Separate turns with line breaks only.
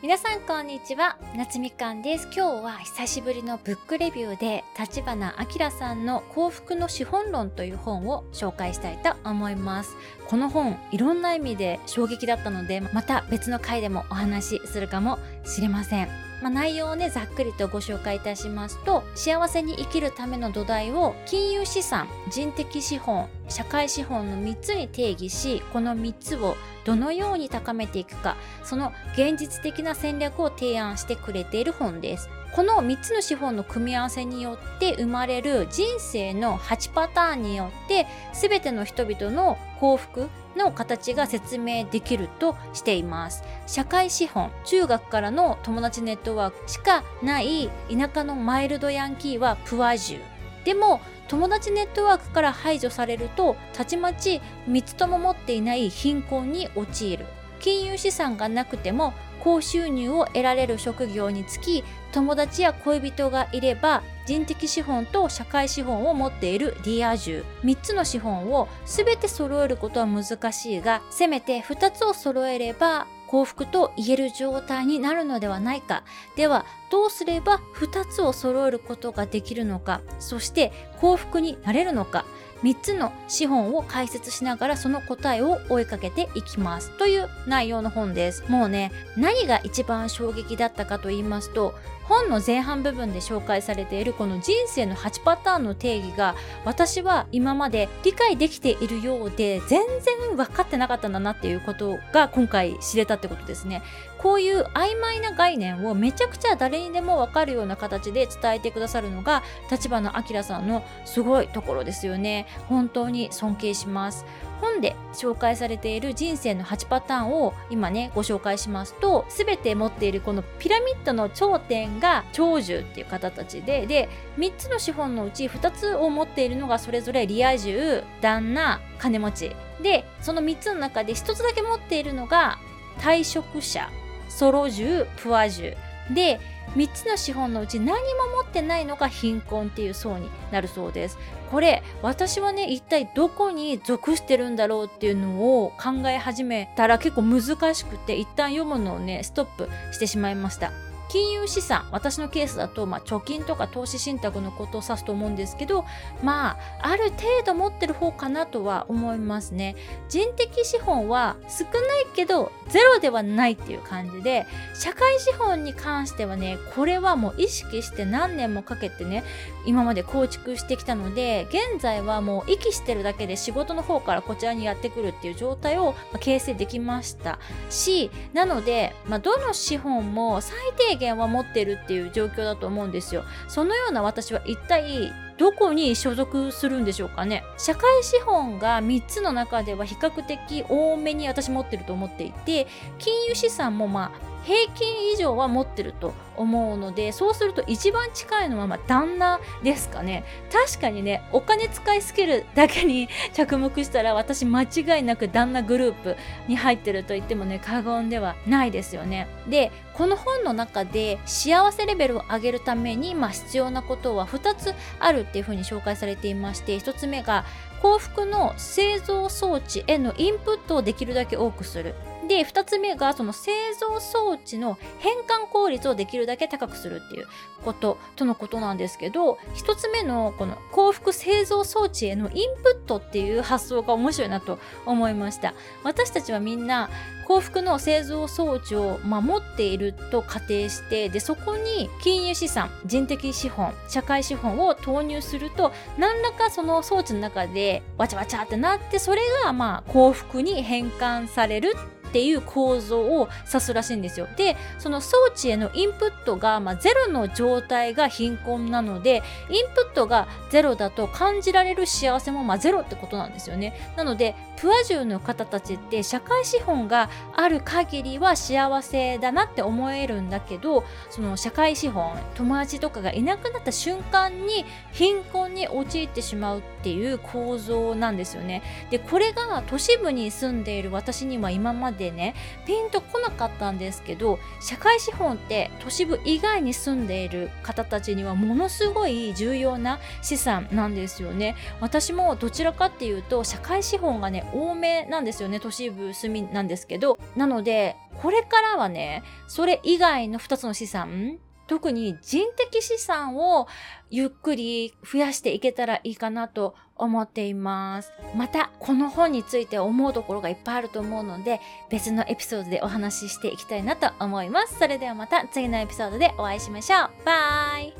皆さんこんにちは。夏みかんです。今日は久しぶりのブックレビューで立花明さんの幸福の資本論という本を紹介したいと思います。この本いろんな意味で衝撃だったのでまた別の回でもお話しするかもしれません。まあ、内容をねざっくりとご紹介いたしますと幸せに生きるための土台を金融資産人的資本社会資本の3つに定義しこの3つをどのように高めていくかその現実的な戦略を提案してくれている本です。この3つの資本の組み合わせによって生まれる人生の8パターンによって全ての人々の幸福の形が説明できるとしています。社会資本中学からの友達ネットワークしかない田舎のマイルドヤンキーはプアジュでも友達ネットワークから排除されるとたちまち3つとも持っていない貧困に陥る。金融資産がなくても高収入を得られる職業につき友達や恋人がいれば人的資本と社会資本を持っているリア充。3つの資本を全て揃えることは難しいがせめて2つを揃えれば幸福と言える状態になるのではないか。ではどうすれば2つを揃えることができるのか。そして幸福になれるのか。3つの資本を解説しながらその答えを追いかけていきますという内容の本です。もうね何が一番衝撃だったかと言いますと本の前半部分で紹介されているこの人生の8パターンの定義が私は今まで理解できているようで全然分かってなかったんだなっていうことが今回知れたってことですね。こういう曖昧な概念をめちゃくちゃ誰にでも分かるような形で伝えてくださるのが立花明さんのすごいところですよね。本当に尊敬します。本で紹介されている人生の8パターンを今ねご紹介しますと全て持っているこのピラミッドの頂点が長寿っていう方たちでで3つの資本のうち2つを持っているのがそれぞれリア充旦那金持ち。でその3つの中で1つだけ持っているのが退職者。ソロ銃プア銃で3つの資本のうち何も持ってないのが貧困っていう層になるそうです。これ私はね一体どこに属してるんだろうっていうのを考え始めたら結構難しくて一旦読むのをねストップしてしまいました。金融資産私のケースだと、まあ、貯金とか投資信託のことを指すと思うんですけどまあある程度持ってる方かなとは思いますね。人的資本は少ないけどゼロではないっていう感じで社会資本に関してはねこれはもう意識して何年もかけてね今まで構築してきたので現在はもう息してるだけで仕事の方からこちらにやってくるっていう状態を形成できましたしなので、まあ、どの資本も最低限は持ってるっていう状況だと思うんですよ。そのような私は一体どこに所属するんでしょうかね。社会資本が3つの中では比較的多めに私持ってると思っていて金融資産もまあ平均以上は持ってると思うのでそうすると一番近いのはま旦那ですかね。確かにねお金使いスキルだけに着目したら私間違いなく旦那グループに入ってると言ってもね過言ではないですよね。でこの本の中で幸せレベルを上げるために、ま、必要なことは2つあるっていうふうに紹介されていまして1つ目が幸福の製造装置へのインプットをできるだけ多くする。で2つ目がその製造装置の変換効率をできるだけ高くするっていうこととのことなんですけど1つ目のこの幸福製造装置へのインプットっていう発想が面白いなと思いました。私たちはみんな幸福の製造装置を守っていると仮定してでそこに金融資産人的資本社会資本を投入すると何らかその装置の中でわちゃわちゃってなってそれがまあ幸福に変換されるってっていう構造を指すらしいんですよ。でその装置へのインプットが、まあ、ゼロの状態が貧困なのでインプットがゼロだと感じられる幸せもまあゼロってことなんですよね。なのでプアジの方たちって社会資本がある限りは幸せだなって思えるんだけどその社会資本友達とかがいなくなった瞬間に貧困に陥ってしまうっていう構造なんですよね。でこれが都市部に住んでいる私には今まででねピンとこなかったんですけど社会資本って都市部以外に住んでいる方たちにはものすごい重要な資産なんですよね。私もどちらかっていうと社会資本がね多めなんですよね。都市部住みなんですけどなのでこれからはね、それ以外の2つの資産、特に人的資産をゆっくり増やしていけたらいいかなと思っています。また、この本について思うところがいっぱいあると思うので、別のエピソードでお話ししていきたいなと思います。それではまた次のエピソードでお会いしましょう。バイ